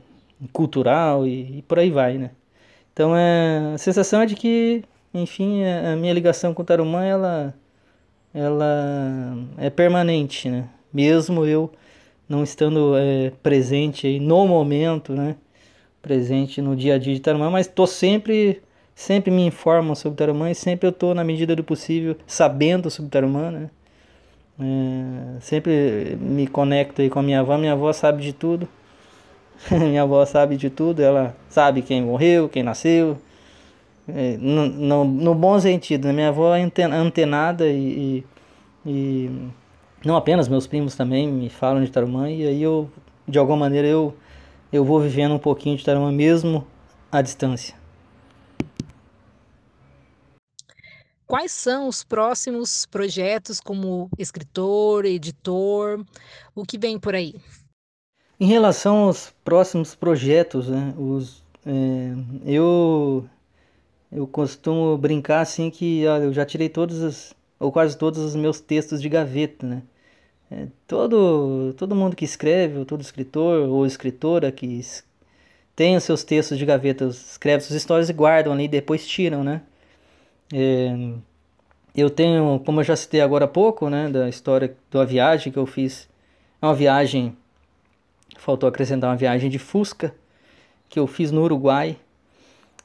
cultural e, e, por aí vai, né? Então é, a sensação é de que, enfim, a minha ligação com o Tarumã, ela, ela é permanente, né? Mesmo eu não estando é, presente aí no momento, né? Presente no dia a dia de Tarumã, mas estou sempre, sempre me informam sobre Tarumã e sempre eu estou, na medida do possível, sabendo sobre Tarumã, né? É, sempre me conecto aí com a minha avó, minha avó sabe de tudo. Minha avó sabe de tudo, ela sabe quem morreu, quem nasceu. É, no, no, no, bom sentido, né? minha avó é antenada e, e, e, não apenas meus primos também me falam de Tarumã e aí eu, de alguma maneira, eu, eu vou vivendo um pouquinho de Tarumã mesmo à distância. Quais são os próximos projetos como escritor, editor? O que vem por aí? Em relação aos próximos projetos, né, os, é, eu, eu costumo brincar assim que olha, eu já tirei todos os, ou quase todos os meus textos de gaveta, né? É, todo, todo mundo que escreve, ou todo escritor ou escritora que tem os seus textos de gaveta, escreve suas histórias e guardam ali, depois tiram, né? É, eu tenho, como eu já citei agora há pouco, né, da história da viagem que eu fiz, é uma viagem, faltou acrescentar uma viagem de Fusca, que eu fiz no Uruguai,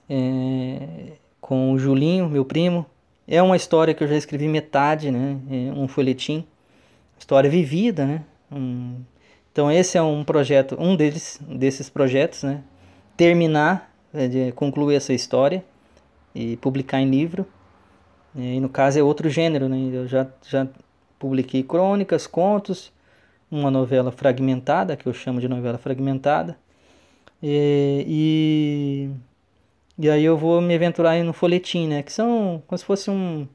é, com o Julinho, meu primo. É uma história que eu já escrevi metade, né, é um folhetim, história vivida, né. Um, então esse é um projeto, um deles, desses projetos, né, terminar, é, de concluir essa história e publicar em livro. E no caso é outro gênero, né? Eu já, já publiquei crônicas, contos, uma novela fragmentada, que eu chamo de novela fragmentada. E, e, e aí eu vou me aventurar no folhetim, né? Que são como se fossem um,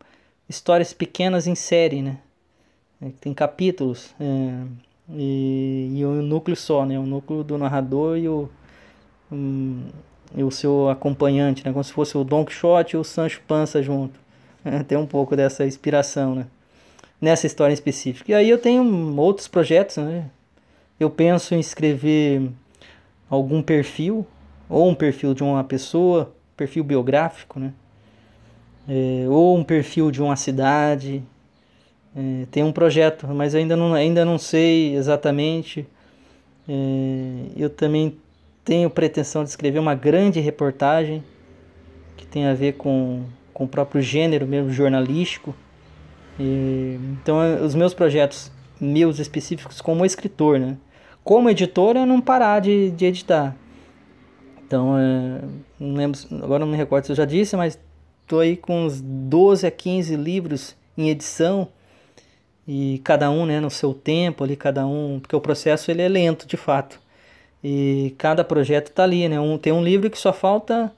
histórias pequenas em série, né? É, tem capítulos. É, e, e um núcleo só, né? O núcleo do narrador e o, um, e o seu acompanhante, né? Como se fosse o Don Quixote e o Sancho Panza junto. É, tem um pouco dessa inspiração, né? Nessa história em específico. E aí eu tenho outros projetos, né? Eu penso em escrever algum perfil, ou um perfil de uma pessoa, perfil biográfico, né? É, ou um perfil de uma cidade. É, tem um projeto, mas ainda não, ainda não sei exatamente. É, eu também tenho pretensão de escrever uma grande reportagem que tem a ver com, com o próprio gênero mesmo jornalístico. E, então, os meus projetos, meus específicos como escritor, né? Como editor, é não parar de, de editar. Então, é, não lembro, agora não me recordo se eu já disse, mas estou aí com uns 12 a 15 livros em edição e cada um né, no seu tempo ali, cada um, porque o processo ele é lento de fato. E cada projeto está ali, né? Um, tem um livro que só falta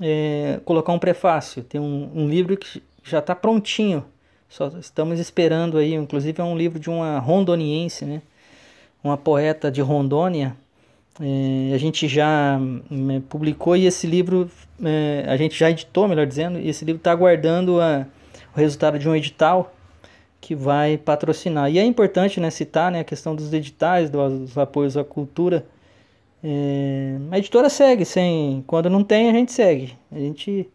é, colocar um prefácio. Tem um, um livro que já está prontinho. Só estamos esperando aí. Inclusive é um livro de uma rondoniense, né? Uma poeta de Rondônia. É, a gente já é, publicou e esse livro é, a gente já editou, melhor dizendo. E esse livro está aguardando a, o resultado de um edital que vai patrocinar. E é importante né, citar né, a questão dos editais, dos apoios à cultura é, a editora segue, sem, quando não tem a gente segue. A gente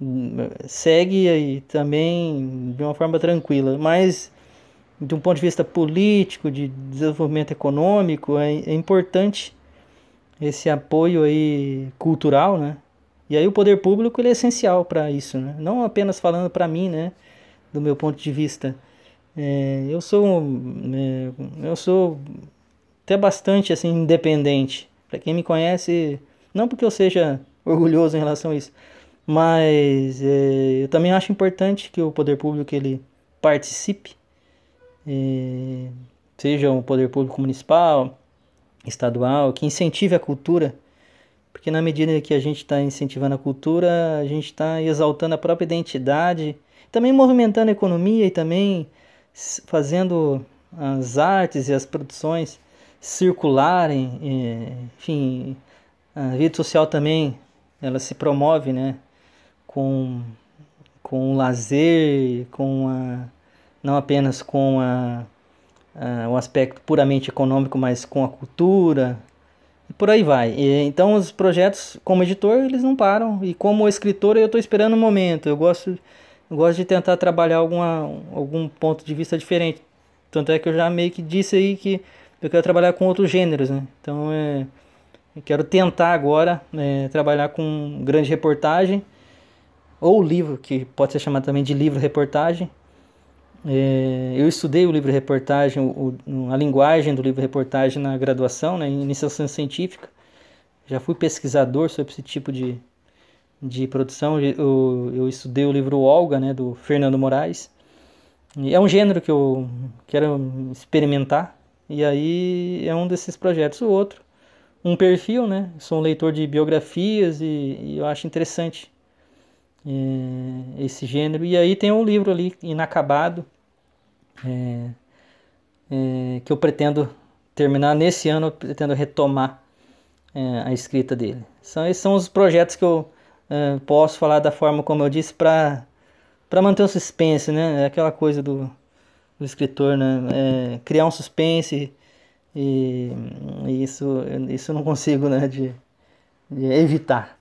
hum, segue aí também de uma forma tranquila, mas de um ponto de vista político, de desenvolvimento econômico, é, é importante esse apoio aí cultural, né? E aí o poder público ele é essencial para isso, né? Não apenas falando para mim, né? Do meu ponto de vista, é, eu sou, é, eu sou até bastante assim independente. Para quem me conhece, não porque eu seja orgulhoso em relação a isso, mas é, eu também acho importante que o poder público ele participe, é, seja o poder público municipal, estadual, que incentive a cultura, porque na medida que a gente está incentivando a cultura, a gente está exaltando a própria identidade, também movimentando a economia e também fazendo as artes e as produções circularem, enfim, a rede social também ela se promove, né, com com o lazer, com a não apenas com a, a, o aspecto puramente econômico, mas com a cultura e por aí vai. E, então os projetos como editor eles não param e como escritor eu estou esperando o um momento. Eu gosto eu gosto de tentar trabalhar alguma, algum ponto de vista diferente. Tanto é que eu já meio que disse aí que eu quero trabalhar com outros gêneros, né? Então, é, eu quero tentar agora é, trabalhar com grande reportagem ou livro, que pode ser chamado também de livro-reportagem. É, eu estudei o livro-reportagem, a linguagem do livro-reportagem na graduação, né, em iniciação científica. Já fui pesquisador sobre esse tipo de, de produção. Eu, eu estudei o livro Olga, né, do Fernando Moraes. É um gênero que eu quero experimentar, e aí é um desses projetos. O outro, um perfil, né? Sou um leitor de biografias e, e eu acho interessante é, esse gênero. E aí tem um livro ali inacabado é, é, que eu pretendo terminar nesse ano, eu pretendo retomar é, a escrita dele. São, esses são os projetos que eu é, posso falar da forma como eu disse para manter o suspense, né? É aquela coisa do o escritor, né? É, criar um suspense e, e, isso, isso eu não consigo, né, de, de evitar.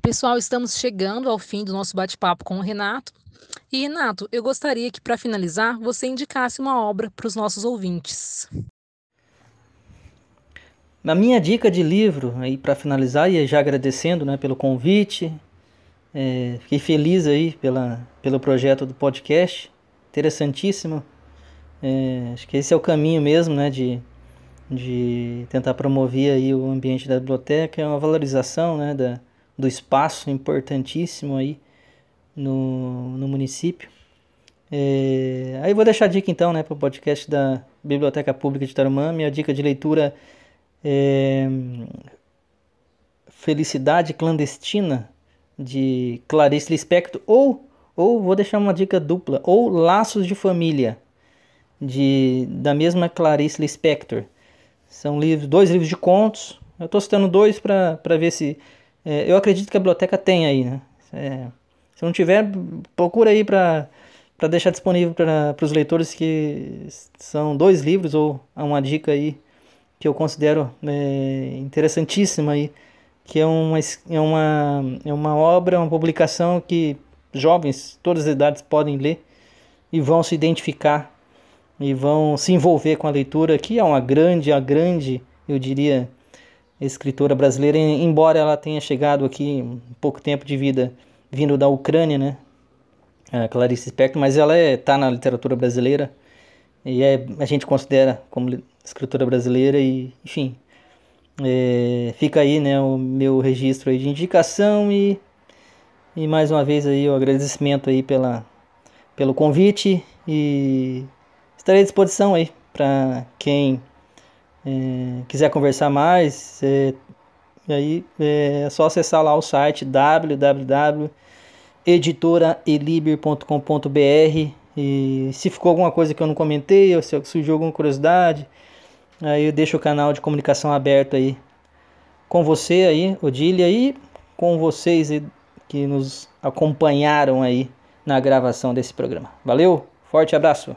Pessoal, estamos chegando ao fim do nosso bate-papo com o Renato. E Renato, eu gostaria que para finalizar você indicasse uma obra para os nossos ouvintes. A minha dica de livro, aí para finalizar, e já agradecendo né, pelo convite, é, fiquei feliz aí pela, pelo projeto do podcast, interessantíssimo. É, acho que esse é o caminho mesmo, né, de, de tentar promover aí o ambiente da biblioteca, é uma valorização, né, da, do espaço importantíssimo aí no, no município. É, aí vou deixar a dica então, né, para o podcast da Biblioteca Pública de Tarumã. Minha dica de leitura é Felicidade Clandestina de Clarice Lispector ou ou vou deixar uma dica dupla ou Laços de Família de da mesma Clarice Lispector. São livros, dois livros de contos. Eu estou citando dois para ver se é, eu acredito que a biblioteca tem aí, né? É, se não tiver, procura aí para para deixar disponível para os leitores que são dois livros ou uma dica aí que eu considero é, interessantíssima aí, que é uma, é, uma, é uma obra, uma publicação que jovens, todas as idades podem ler e vão se identificar e vão se envolver com a leitura, que é uma grande, a grande, eu diria, escritora brasileira, embora ela tenha chegado aqui um pouco tempo de vida vindo da Ucrânia, né? A Clarice Spector, mas ela está é, na literatura brasileira e é, a gente considera como escritora brasileira e, enfim, é, fica aí, né, o meu registro de indicação e, e mais uma vez aí o agradecimento aí pela, pelo convite e estarei à disposição aí para quem é, quiser conversar mais, é, aí é só acessar lá o site www.editoraeliber.com.br e se ficou alguma coisa que eu não comentei, ou se surgiu alguma curiosidade, aí eu deixo o canal de comunicação aberto aí com você aí, Odília, e com vocês que nos acompanharam aí na gravação desse programa. Valeu, forte abraço!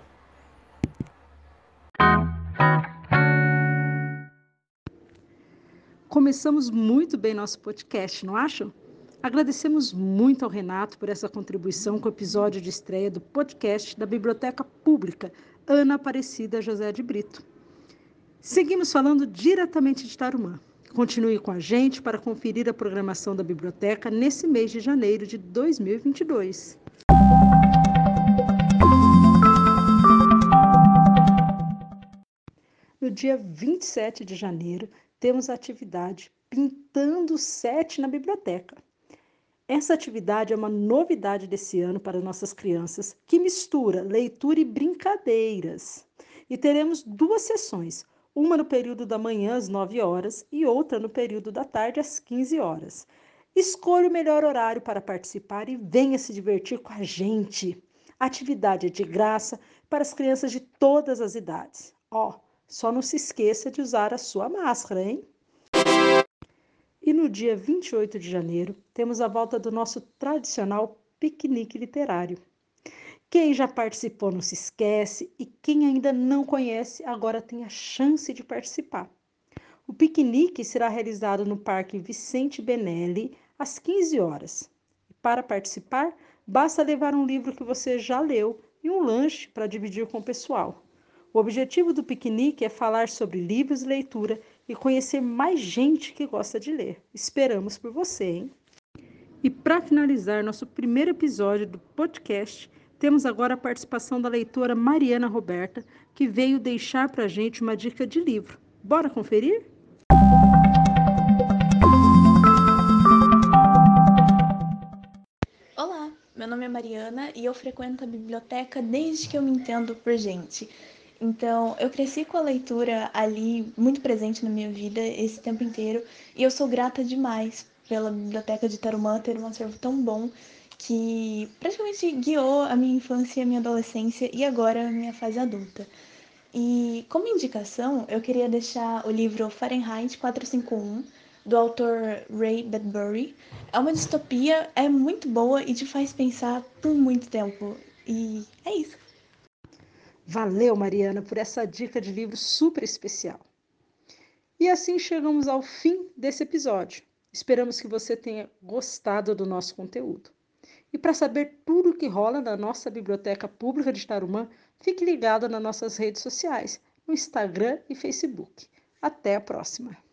Começamos muito bem nosso podcast, não acham? Agradecemos muito ao Renato por essa contribuição com o episódio de estreia do podcast da Biblioteca Pública Ana Aparecida José de Brito. Seguimos falando diretamente de Tarumã. Continue com a gente para conferir a programação da biblioteca nesse mês de janeiro de 2022. No dia 27 de janeiro, temos a atividade Pintando Sete na Biblioteca. Essa atividade é uma novidade desse ano para nossas crianças, que mistura leitura e brincadeiras. E teremos duas sessões, uma no período da manhã às 9 horas e outra no período da tarde às 15 horas. Escolha o melhor horário para participar e venha se divertir com a gente. A atividade é de graça para as crianças de todas as idades. Ó, oh, só não se esqueça de usar a sua máscara, hein? E no dia 28 de janeiro, temos a volta do nosso tradicional piquenique literário. Quem já participou não se esquece e quem ainda não conhece agora tem a chance de participar. O piquenique será realizado no Parque Vicente Benelli às 15 horas. Para participar, basta levar um livro que você já leu e um lanche para dividir com o pessoal. O objetivo do piquenique é falar sobre livros e leitura e conhecer mais gente que gosta de ler. Esperamos por você, hein? E para finalizar nosso primeiro episódio do podcast, temos agora a participação da leitora Mariana Roberta, que veio deixar para a gente uma dica de livro. Bora conferir? Olá, meu nome é Mariana e eu frequento a biblioteca desde que eu me entendo por gente. Então, eu cresci com a leitura ali muito presente na minha vida esse tempo inteiro e eu sou grata demais pela biblioteca de Tarumã ter um acervo tão bom que praticamente guiou a minha infância, a minha adolescência e agora a minha fase adulta. E como indicação, eu queria deixar o livro Fahrenheit 451 do autor Ray Bradbury. É uma distopia, é muito boa e te faz pensar por muito tempo. E é isso. Valeu, Mariana, por essa dica de livro super especial. E assim chegamos ao fim desse episódio. Esperamos que você tenha gostado do nosso conteúdo. E para saber tudo o que rola na nossa Biblioteca Pública de Tarumã, fique ligado nas nossas redes sociais, no Instagram e Facebook. Até a próxima!